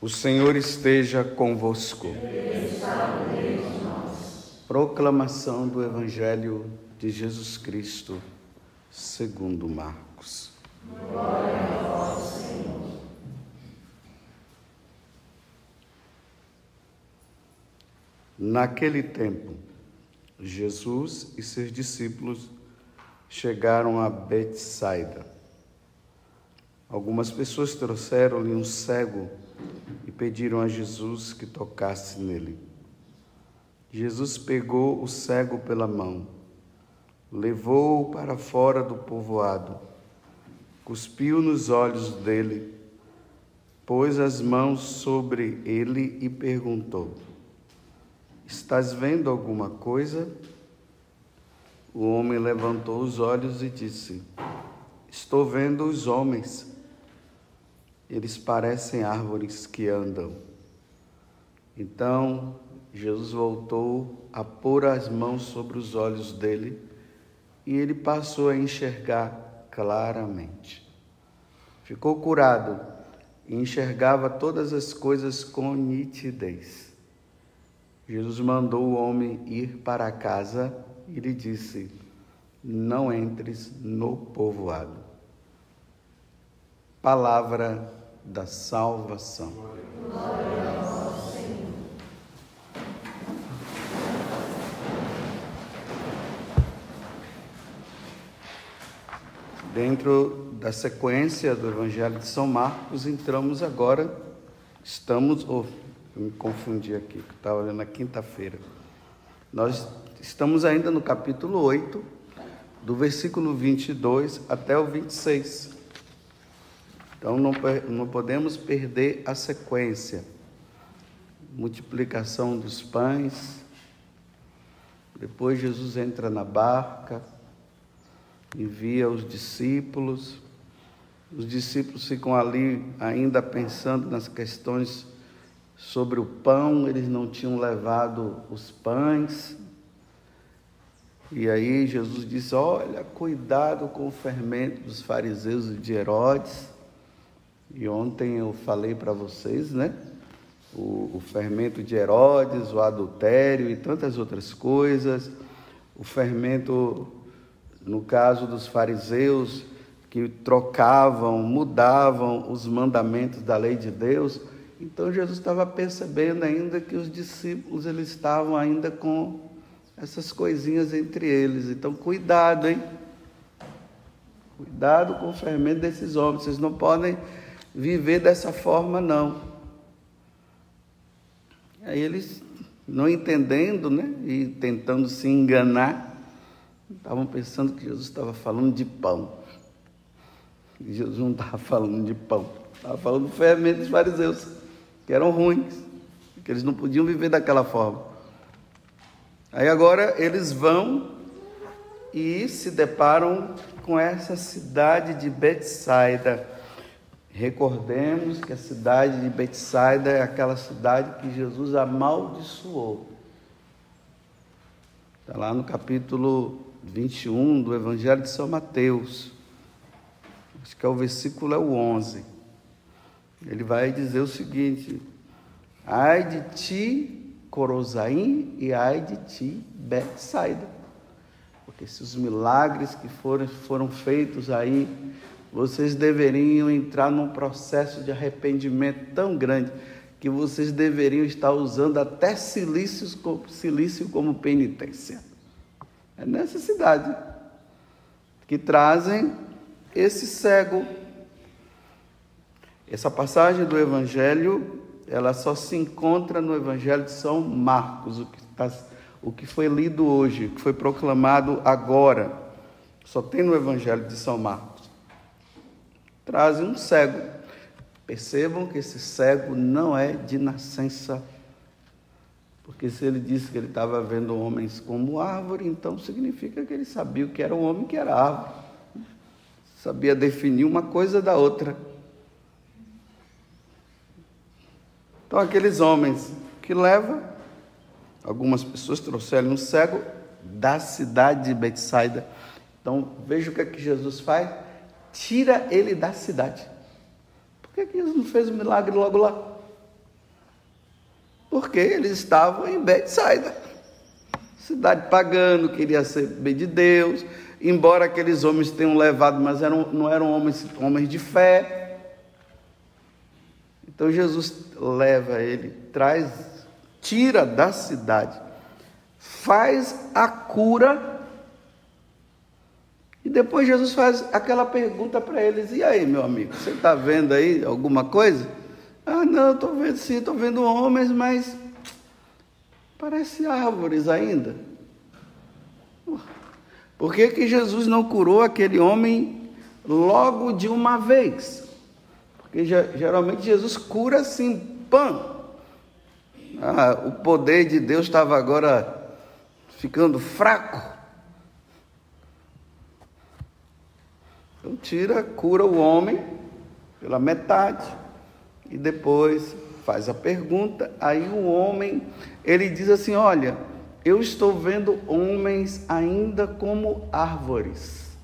O Senhor esteja convosco. Proclamação do Evangelho de Jesus Cristo, segundo Marcos. Glória a vós, Senhor. Naquele tempo, Jesus e seus discípulos chegaram a Betsaida. Algumas pessoas trouxeram-lhe um cego e pediram a Jesus que tocasse nele. Jesus pegou o cego pela mão, levou-o para fora do povoado, cuspiu nos olhos dele, pôs as mãos sobre ele e perguntou: Estás vendo alguma coisa? O homem levantou os olhos e disse: Estou vendo os homens eles parecem árvores que andam. Então Jesus voltou a pôr as mãos sobre os olhos dele e ele passou a enxergar claramente. Ficou curado e enxergava todas as coisas com nitidez. Jesus mandou o homem ir para casa e lhe disse: Não entres no povoado. Palavra da salvação. Glória Senhor. Dentro da sequência do Evangelho de São Marcos, entramos agora, estamos, oh, eu me confundi aqui, que estava olhando na quinta-feira. Nós estamos ainda no capítulo 8, do versículo 22 até o 26. Então não, não podemos perder a sequência. Multiplicação dos pães. Depois Jesus entra na barca, envia os discípulos. Os discípulos ficam ali ainda pensando nas questões sobre o pão, eles não tinham levado os pães. E aí Jesus disse: Olha, cuidado com o fermento dos fariseus e de Herodes. E ontem eu falei para vocês, né? O, o, fermento de Herodes, o adultério e tantas outras coisas. O fermento, no caso dos fariseus, que trocavam, mudavam os mandamentos da lei de Deus. Então Jesus estava percebendo ainda que os discípulos eles estavam ainda com essas coisinhas entre eles. Então cuidado, hein? Cuidado com o fermento desses homens. Vocês não podem viver dessa forma, não. Aí eles, não entendendo, né, e tentando se enganar, estavam pensando que Jesus estava falando de pão. E Jesus não estava falando de pão, estava falando do fermento dos fariseus, que eram ruins, que eles não podiam viver daquela forma. Aí agora eles vão e se deparam com essa cidade de Betsaida Recordemos que a cidade de Betsaida é aquela cidade que Jesus amaldiçoou. Está lá no capítulo 21 do Evangelho de São Mateus. Acho que é o versículo é o 11. Ele vai dizer o seguinte: Ai de ti, Corozaim, e ai de ti, Betsaida. Porque se os milagres que foram, foram feitos aí vocês deveriam entrar num processo de arrependimento tão grande que vocês deveriam estar usando até silício, silício como penitência. É necessidade que trazem esse cego. Essa passagem do Evangelho, ela só se encontra no Evangelho de São Marcos, o que, tá, o que foi lido hoje, o que foi proclamado agora. Só tem no Evangelho de São Marcos trazem um cego. Percebam que esse cego não é de nascença. Porque se ele disse que ele estava vendo homens como árvore, então significa que ele sabia o que era um homem que era árvore. Sabia definir uma coisa da outra. Então aqueles homens que levam, algumas pessoas trouxeram um cego da cidade de Betsaida. Então veja o que, é que Jesus faz tira ele da cidade. Por que, Jesus não fez o milagre logo lá? Porque eles estavam em Betsaida. Cidade pagando, queria saber de Deus, embora aqueles homens tenham levado, mas eram, não eram homens, homens de fé. Então Jesus leva ele, traz, tira da cidade, faz a cura. E depois Jesus faz aquela pergunta para eles: e aí, meu amigo, você está vendo aí alguma coisa? Ah, não, estou vendo sim, estou vendo homens, mas parece árvores ainda. Por que, que Jesus não curou aquele homem logo de uma vez? Porque geralmente Jesus cura assim, pã. Ah, o poder de Deus estava agora ficando fraco. Então tira, cura o homem pela metade e depois faz a pergunta. Aí o homem, ele diz assim: Olha, eu estou vendo homens ainda como árvores.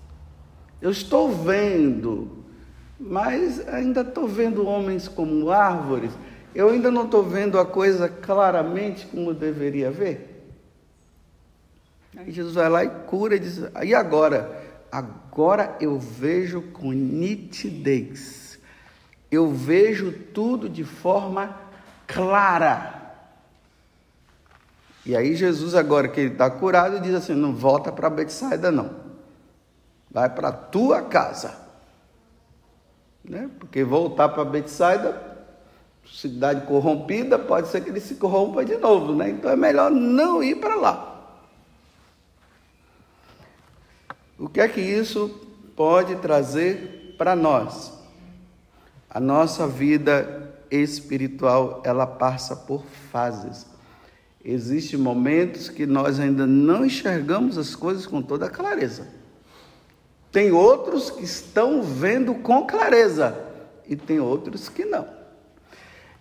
Eu estou vendo, mas ainda estou vendo homens como árvores. Eu ainda não estou vendo a coisa claramente como deveria ver. Aí Jesus vai lá e cura e diz: E agora? Agora eu vejo com nitidez eu vejo tudo de forma clara. E aí Jesus, agora que ele está curado, diz assim: não volta para Betsaida não. Vai para tua casa. Né? Porque voltar para Betsaida, cidade corrompida, pode ser que ele se corrompa de novo, né? Então é melhor não ir para lá. O que é que isso pode trazer para nós? A nossa vida espiritual, ela passa por fases. Existem momentos que nós ainda não enxergamos as coisas com toda clareza. Tem outros que estão vendo com clareza e tem outros que não.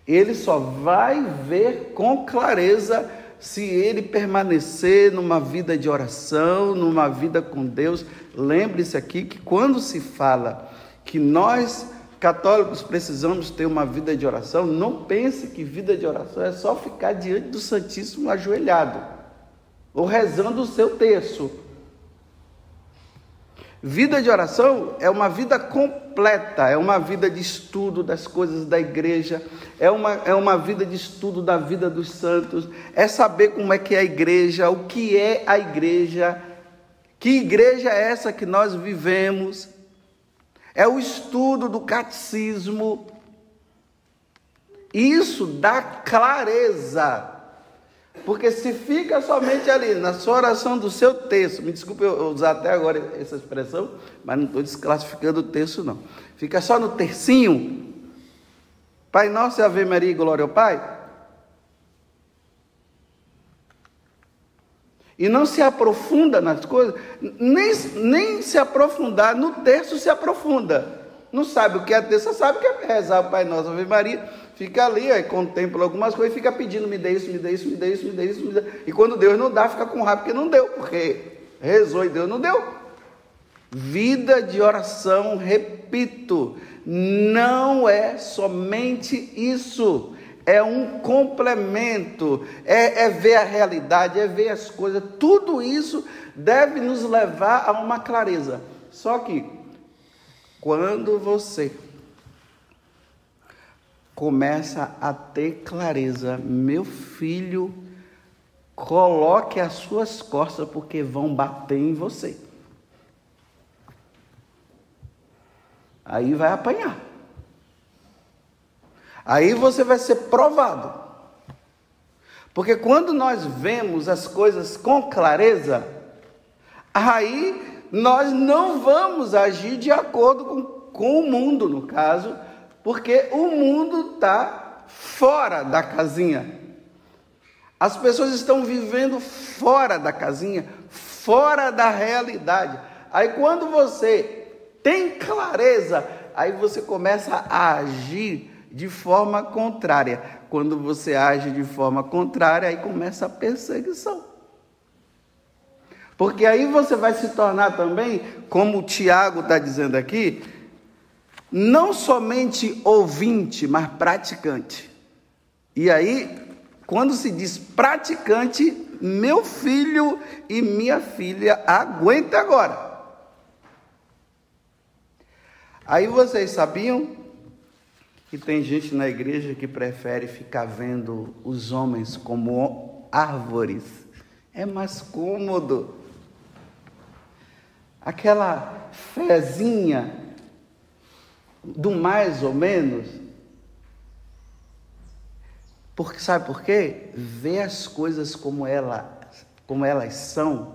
Ele só vai ver com clareza se ele permanecer numa vida de oração, numa vida com Deus. Lembre-se aqui que quando se fala que nós católicos precisamos ter uma vida de oração, não pense que vida de oração é só ficar diante do Santíssimo ajoelhado ou rezando o seu terço. Vida de oração é uma vida completa, é uma vida de estudo das coisas da igreja, é uma, é uma vida de estudo da vida dos santos, é saber como é que é a igreja, o que é a igreja, que igreja é essa que nós vivemos, é o estudo do catecismo. Isso dá clareza. Porque se fica somente ali, na sua oração do seu texto, me desculpe eu usar até agora essa expressão, mas não estou desclassificando o texto, não. Fica só no tercinho. Pai nosso Ave Maria e glória ao Pai. e não se aprofunda nas coisas, nem, nem se aprofundar, no terço se aprofunda. Não sabe o que é terço, sabe o que é rezar o Pai Nosso, Ave Maria, fica ali, aí contempla algumas coisas e fica pedindo, me dê isso, me dê isso, me dê isso, me dê isso, me dê. E quando Deus não dá, fica com raiva porque não deu, porque rezou e Deus não deu. Vida de oração, repito, não é somente isso é um complemento, é, é, ver a realidade, é ver as coisas, tudo isso deve nos levar a uma clareza. Só que, quando você começa a ter clareza, meu filho, coloque as suas costas, porque vão bater em você. Aí vai apanhar. Aí você vai ser provado. Porque quando nós vemos as coisas com clareza, aí nós não vamos agir de acordo com, com o mundo, no caso, porque o mundo está fora da casinha. As pessoas estão vivendo fora da casinha, fora da realidade. Aí quando você tem clareza, aí você começa a agir de forma contrária. Quando você age de forma contrária, aí começa a perseguição. Porque aí você vai se tornar também, como o Tiago está dizendo aqui, não somente ouvinte, mas praticante. E aí Quando se diz praticante, meu filho e minha filha, aguenta agora. Aí vocês sabiam que tem gente na igreja que prefere ficar vendo os homens como árvores. É mais cômodo. Aquela fezinha do mais ou menos. Porque sabe por quê? Ver as coisas como ela, como elas são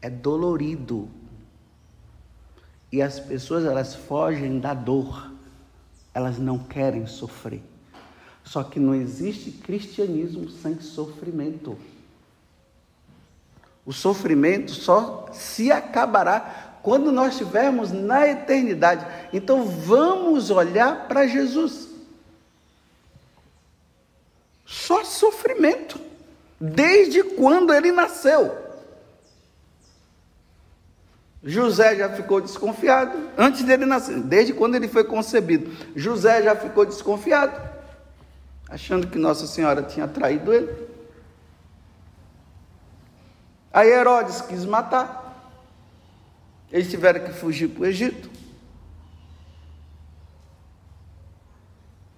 é dolorido. E as pessoas elas fogem da dor. Elas não querem sofrer. Só que não existe cristianismo sem sofrimento. O sofrimento só se acabará quando nós estivermos na eternidade. Então vamos olhar para Jesus. Só sofrimento. Desde quando ele nasceu. José já ficou desconfiado antes dele nascer, desde quando ele foi concebido. José já ficou desconfiado, achando que Nossa Senhora tinha traído ele. Aí Herodes quis matar. Eles tiveram que fugir para o Egito.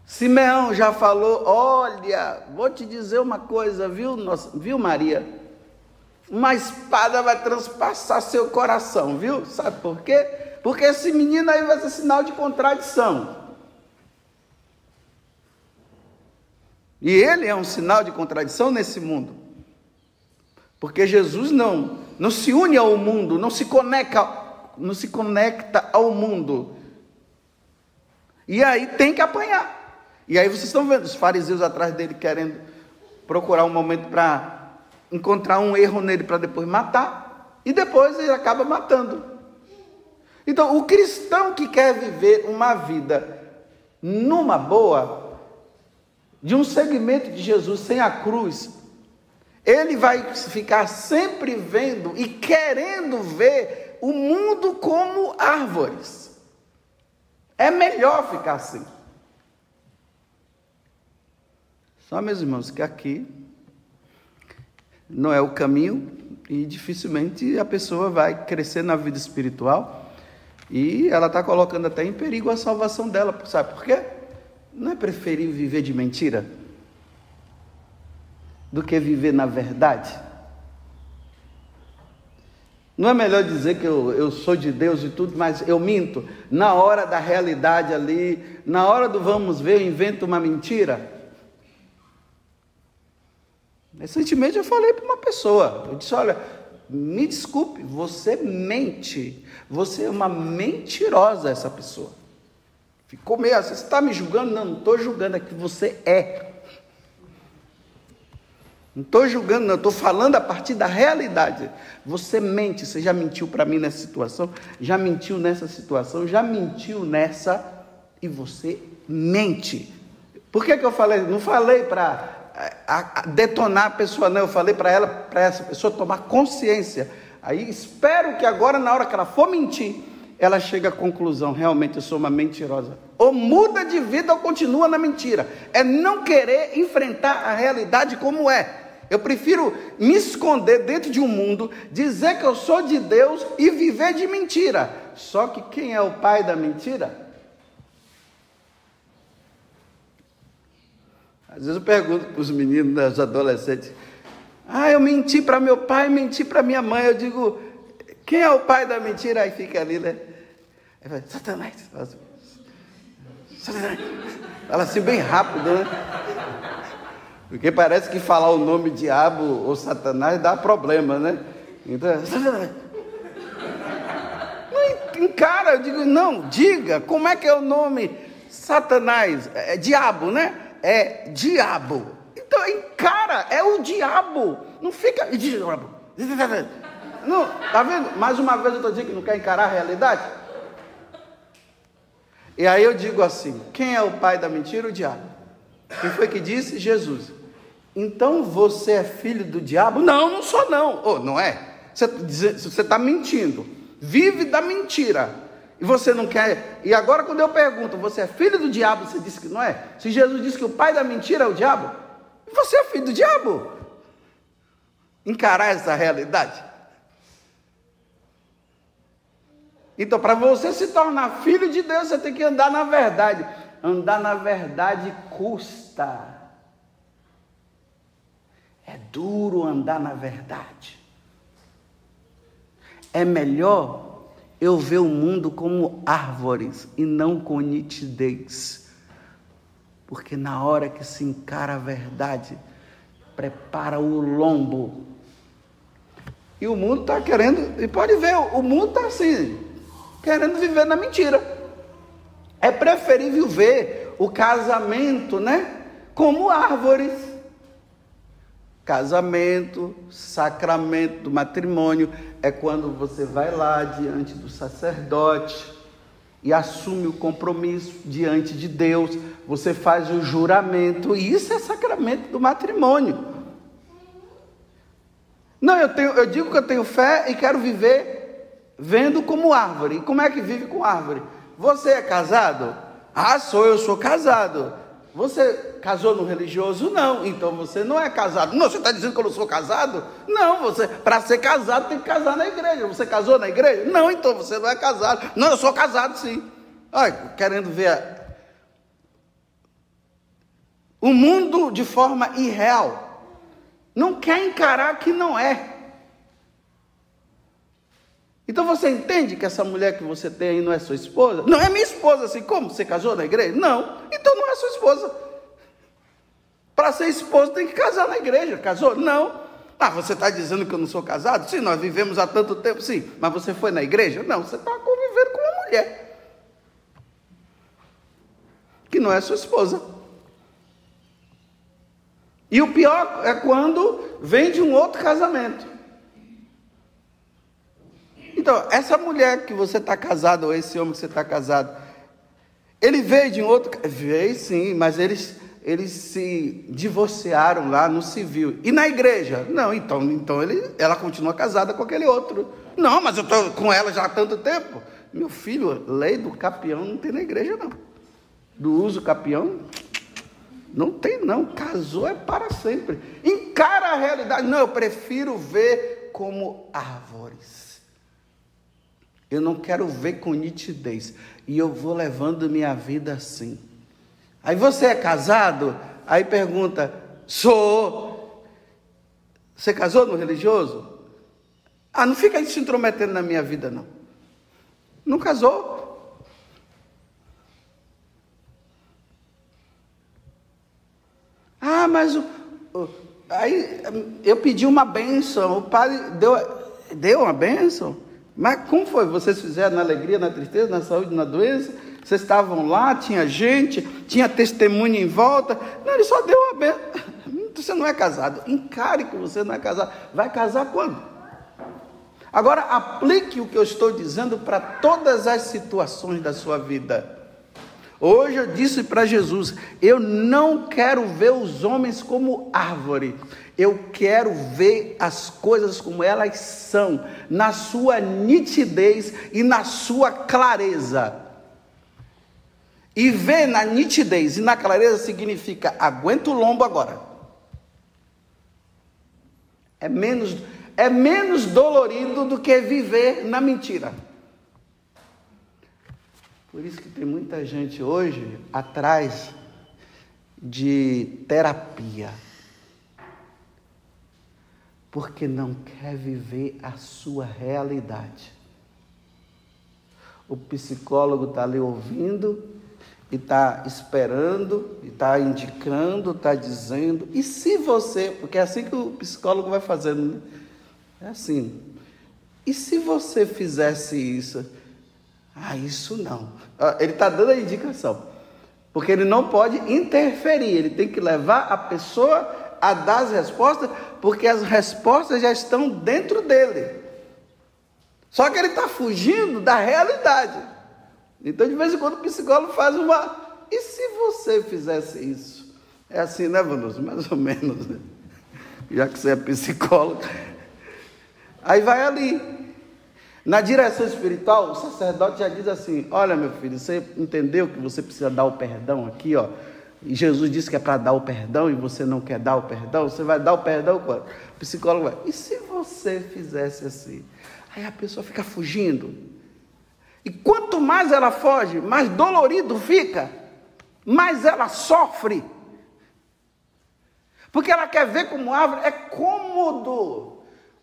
Simeão já falou: Olha, vou te dizer uma coisa, viu, nossa, viu Maria? Uma espada vai transpassar seu coração, viu? Sabe por quê? Porque esse menino aí vai ser sinal de contradição. E ele é um sinal de contradição nesse mundo. Porque Jesus não, não se une ao mundo, não se conecta não se conecta ao mundo. E aí tem que apanhar. E aí vocês estão vendo os fariseus atrás dele querendo procurar um momento para encontrar um erro nele para depois matar. E depois ele acaba matando. Então, o cristão que quer viver uma vida numa boa, de um segmento de Jesus sem a cruz, ele vai ficar sempre vendo e querendo ver o mundo como árvores. É melhor ficar assim. Só, meus irmãos, que aqui não é o caminho e dificilmente a pessoa vai crescer na vida espiritual e ela está colocando até em perigo a salvação dela. Sabe por quê? Não é preferível viver de mentira do que viver na verdade? Não é melhor dizer que eu, eu sou de Deus e tudo, mas eu minto. Na hora da realidade ali, na hora do vamos ver, eu invento uma mentira. Recentemente eu falei para uma pessoa, eu disse, olha, me desculpe, você mente, você é uma mentirosa essa pessoa. Ficou meio assim, você está me julgando? Não, não estou julgando, é que você é. Não estou julgando, não, estou falando a partir da realidade. Você mente, você já mentiu para mim nessa situação, já mentiu nessa situação, já mentiu nessa, e você mente. Por que, que eu falei? Não falei para detonar a pessoa, não, eu falei para ela, para essa pessoa tomar consciência. Aí espero que agora, na hora que ela for mentir, ela chegue à conclusão: realmente eu sou uma mentirosa. Ou muda de vida ou continua na mentira. É não querer enfrentar a realidade como é. Eu prefiro me esconder dentro de um mundo, dizer que eu sou de Deus e viver de mentira. Só que quem é o pai da mentira? Às vezes eu pergunto para os meninos, os adolescentes: Ah, eu menti para meu pai, menti para minha mãe. Eu digo: Quem é o pai da mentira? Aí fica ali, né? Aí fala, Satanás. Satanás. Fala assim bem rápido, né? Porque parece que falar o nome diabo ou satanás dá problema, né? Então, não encara, eu digo, não, diga, como é que é o nome? Satanás, é, é diabo, né? É diabo. Então encara, é o diabo. Não fica. Não, tá vendo? Mais uma vez eu estou dizendo que não quer encarar a realidade. E aí eu digo assim: quem é o pai da mentira? O diabo. Quem foi que disse? Jesus. Então você é filho do diabo? Não, não sou não. Oh, não é? Você está mentindo. Vive da mentira. E você não quer. E agora, quando eu pergunto, você é filho do diabo? Você disse que não é? Se Jesus disse que o pai da mentira é o diabo, Você é filho do diabo. Encarar essa realidade. Então, para você se tornar filho de Deus, você tem que andar na verdade. Andar na verdade custa. É duro andar na verdade. É melhor eu ver o mundo como árvores e não com nitidez. Porque na hora que se encara a verdade, prepara o lombo. E o mundo está querendo, e pode ver, o mundo está assim, querendo viver na mentira. É preferível ver o casamento, né? Como árvores Casamento, sacramento do matrimônio é quando você vai lá diante do sacerdote e assume o compromisso diante de Deus, você faz o juramento, e isso é sacramento do matrimônio. Não, eu, tenho, eu digo que eu tenho fé e quero viver vendo como árvore. E como é que vive com árvore? Você é casado? Ah, sou, eu sou casado. Você casou no religioso? Não. Então você não é casado. Não, você está dizendo que eu não sou casado? Não, você, para ser casado, tem que casar na igreja. Você casou na igreja? Não, então você não é casado. Não, eu sou casado sim. Olha, querendo ver o mundo de forma irreal. Não quer encarar que não é. Então você entende que essa mulher que você tem aí não é sua esposa? Não é minha esposa, assim como? Você casou na igreja? Não. Então não é sua esposa. Para ser esposa tem que casar na igreja. Casou? Não. Ah, você está dizendo que eu não sou casado? Sim, nós vivemos há tanto tempo, sim. Mas você foi na igreja? Não, você está convivendo com uma mulher. Que não é sua esposa. E o pior é quando vem de um outro casamento. Então, essa mulher que você está casado, ou esse homem que você está casado, ele veio de um outro. Veio sim, mas eles, eles se divorciaram lá no civil. E na igreja? Não, então, então ele, ela continua casada com aquele outro. Não, mas eu estou com ela já há tanto tempo. Meu filho, lei do capião não tem na igreja, não. Do uso capião, não tem, não. Casou é para sempre. Encara a realidade. Não, eu prefiro ver como árvores. Eu não quero ver com nitidez. E eu vou levando minha vida assim. Aí você é casado? Aí pergunta: sou. Você casou no religioso? Ah, não fica aí se intrometendo na minha vida, não. Não casou? Ah, mas o, o, aí eu pedi uma bênção, o padre deu, deu uma bênção. Mas como foi? Vocês fizeram na alegria, na tristeza, na saúde, na doença? Vocês estavam lá, tinha gente, tinha testemunho em volta. Não, ele só deu uma benção. Você não é casado. Encare que você não é casado. Vai casar quando? Agora aplique o que eu estou dizendo para todas as situações da sua vida. Hoje eu disse para Jesus: eu não quero ver os homens como árvore, eu quero ver as coisas como elas são, na sua nitidez e na sua clareza. E ver na nitidez e na clareza significa aguenta o lombo agora. É menos, é menos dolorido do que viver na mentira. Por isso que tem muita gente hoje atrás de terapia. Porque não quer viver a sua realidade. O psicólogo está ali ouvindo e está esperando, e está indicando, está dizendo. E se você, porque é assim que o psicólogo vai fazendo, né? É assim. E se você fizesse isso? Ah, isso não. Ah, ele está dando a indicação. Porque ele não pode interferir, ele tem que levar a pessoa a dar as respostas, porque as respostas já estão dentro dele. Só que ele está fugindo da realidade. Então, de vez em quando, o psicólogo faz uma. E se você fizesse isso? É assim, né, Vanuso? Mais ou menos, né? Já que você é psicólogo. Aí vai ali. Na direção espiritual, o sacerdote já diz assim: Olha, meu filho, você entendeu que você precisa dar o perdão aqui, ó. e Jesus disse que é para dar o perdão e você não quer dar o perdão, você vai dar o perdão quando? O psicólogo vai, e se você fizesse assim? Aí a pessoa fica fugindo. E quanto mais ela foge, mais dolorido fica, mais ela sofre. Porque ela quer ver como árvore, é cômodo.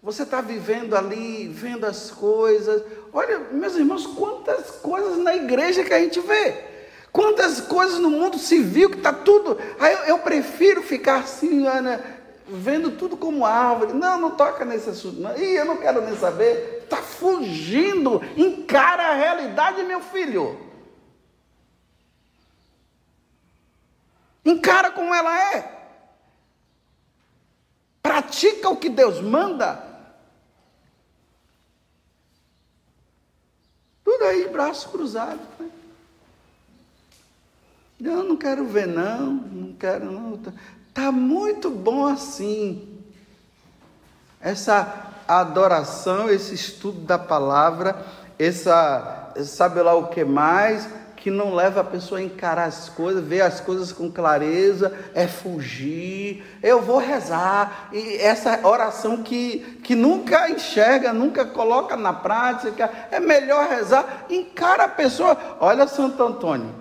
Você está vivendo ali, vendo as coisas. Olha, meus irmãos, quantas coisas na igreja que a gente vê. Quantas coisas no mundo civil que está tudo. Aí eu, eu, prefiro ficar assim, Ana, vendo tudo como árvore. Não, não toca nesse assunto. Não. Ih, eu não quero nem saber. Está fugindo. Encara a realidade, meu filho. Encara como ela é. Pratica o que Deus manda. Tudo aí, braço cruzado. Né? Eu não quero ver, não, não quero, não. Está tá muito bom assim. Essa adoração, esse estudo da palavra, essa, sabe lá o que mais, que não leva a pessoa a encarar as coisas, ver as coisas com clareza, é fugir. Eu vou rezar. E essa oração que, que nunca enxerga, nunca coloca na prática, é melhor rezar. Encara a pessoa. Olha Santo Antônio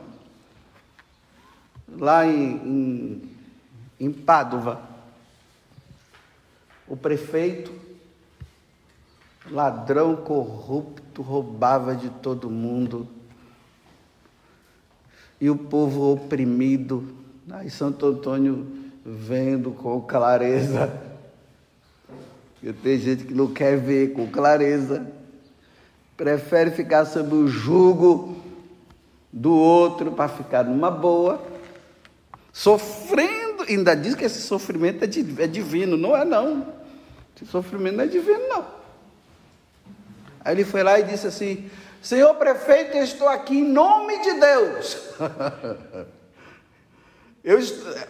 lá em, em, em Pádua, o prefeito, ladrão corrupto, roubava de todo mundo, e o povo oprimido, aí Santo Antônio vendo com clareza, porque tem gente que não quer ver com clareza, prefere ficar sob o jugo do outro para ficar numa boa. Sofrendo, ainda diz que esse sofrimento é, é divino, não é não. Esse sofrimento não é divino, não. Aí ele foi lá e disse assim: Senhor prefeito, eu estou aqui em nome de Deus.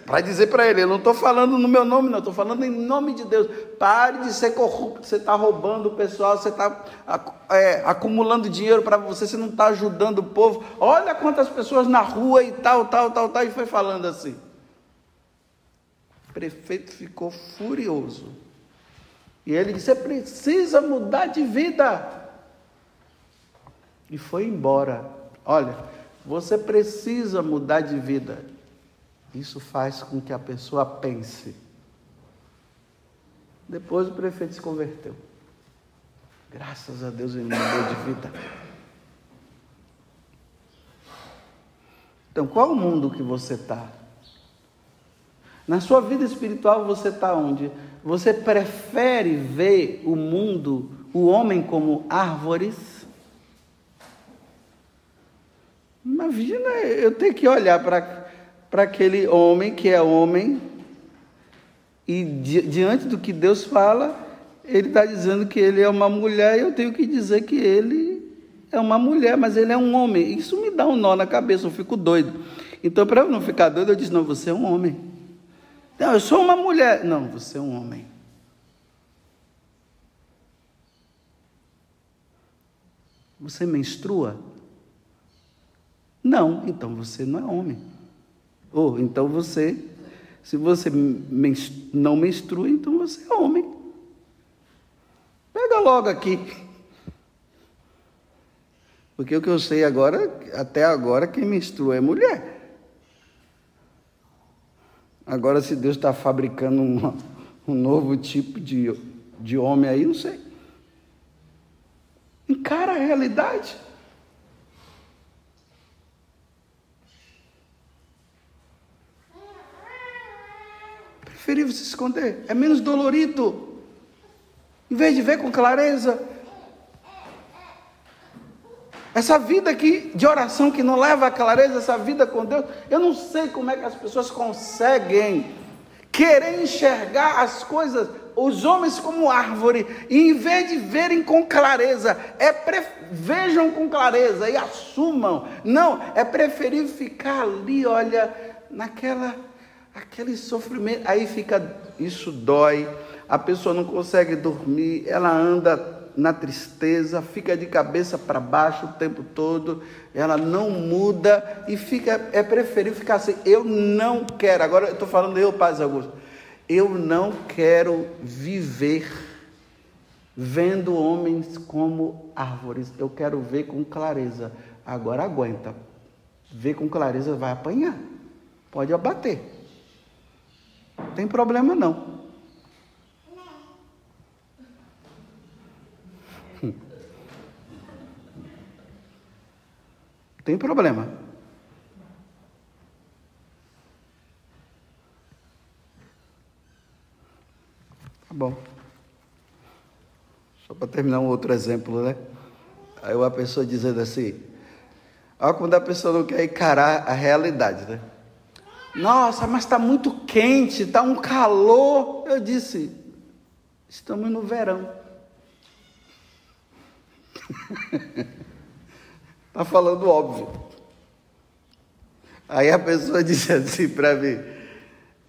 para dizer para ele, eu não estou falando no meu nome, não, estou falando em nome de Deus. Pare de ser corrupto, você está roubando o pessoal, você está é, acumulando dinheiro para você, você não está ajudando o povo. Olha quantas pessoas na rua e tal, tal, tal, tal, e foi falando assim. O prefeito ficou furioso. E ele disse: Você precisa mudar de vida. E foi embora. Olha, você precisa mudar de vida. Isso faz com que a pessoa pense. Depois o prefeito se converteu. Graças a Deus ele mudou de vida. Então, qual o mundo que você está? Na sua vida espiritual você está onde? Você prefere ver o mundo, o homem como árvores? Imagina eu ter que olhar para aquele homem que é homem, e di diante do que Deus fala, ele está dizendo que ele é uma mulher, e eu tenho que dizer que ele é uma mulher, mas ele é um homem. Isso me dá um nó na cabeça, eu fico doido. Então, para eu não ficar doido, eu disse: não, você é um homem. Não, eu sou uma mulher. Não, você é um homem. Você menstrua? Não, então você não é homem. Ou então você, se você não menstrua, então você é homem. Pega logo aqui. Porque o que eu sei agora, até agora, quem menstrua é mulher. Agora, se Deus está fabricando um, um novo tipo de, de homem aí, não sei. Encara a realidade. Preferível se esconder, é menos dolorido. Em vez de ver com clareza, essa vida aqui de oração que não leva a clareza, essa vida com Deus, eu não sei como é que as pessoas conseguem querer enxergar as coisas, os homens como árvore, e em vez de verem com clareza, é pre... vejam com clareza e assumam. Não, é preferível ficar ali, olha, naquela aquele sofrimento, aí fica, isso dói, a pessoa não consegue dormir, ela anda na tristeza, fica de cabeça para baixo o tempo todo, ela não muda e fica, é preferível ficar assim. Eu não quero, agora eu estou falando eu, Paz Augusto, eu não quero viver vendo homens como árvores, eu quero ver com clareza. Agora aguenta, ver com clareza vai apanhar, pode abater, não tem problema não. Tem problema. Tá bom. Só para terminar um outro exemplo, né? Aí uma pessoa dizendo assim, olha quando a pessoa não quer encarar a realidade, né? Nossa, mas está muito quente, está um calor. Eu disse, estamos no verão. Está falando óbvio. Aí a pessoa disse assim para mim: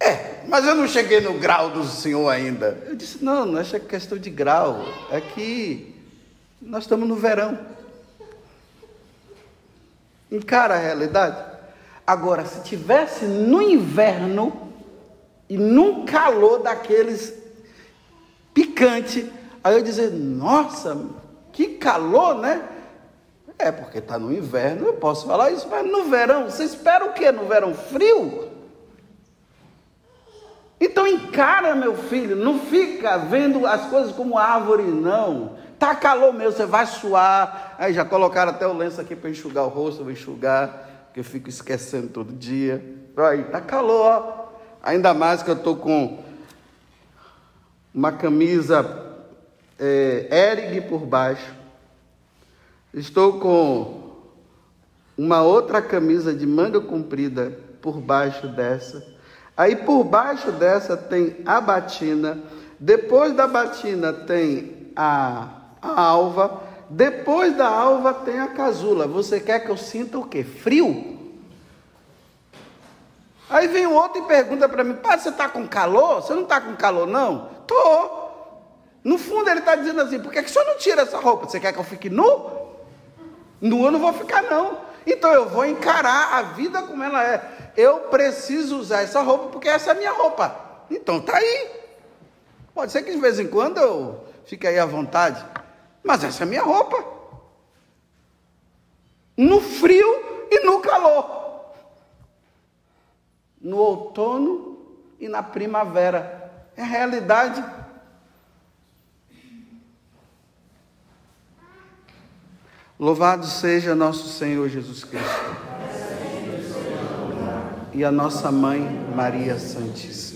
É, mas eu não cheguei no grau do senhor ainda. Eu disse: Não, não é questão de grau, é que nós estamos no verão. Encara a realidade. Agora, se tivesse no inverno e num calor daqueles picante, aí eu dizer: Nossa, que calor, né? É, porque está no inverno, eu posso falar isso, mas no verão, você espera o quê? No verão frio? Então encara, meu filho, não fica vendo as coisas como árvore, não. Tá calor mesmo, você vai suar. Aí já colocaram até o lenço aqui para enxugar o rosto, vou enxugar, porque eu fico esquecendo todo dia. Aí, tá calor, ó. Ainda mais que eu tô com uma camisa é, por baixo Estou com uma outra camisa de manga comprida por baixo dessa. Aí por baixo dessa tem a batina. Depois da batina tem a, a alva. Depois da alva tem a casula. Você quer que eu sinta o quê? Frio? Aí vem o outro e pergunta para mim: Pai, você está com calor? Você não está com calor, não? Tô. No fundo ele está dizendo assim: por que, que o senhor não tira essa roupa? Você quer que eu fique nu? Nu eu não vou ficar, não. Então eu vou encarar a vida como ela é. Eu preciso usar essa roupa porque essa é a minha roupa. Então tá aí. Pode ser que de vez em quando eu fique aí à vontade. Mas essa é minha roupa. No frio e no calor. No outono e na primavera. É realidade. Louvado seja nosso Senhor Jesus Cristo. E a nossa mãe Maria Santíssima.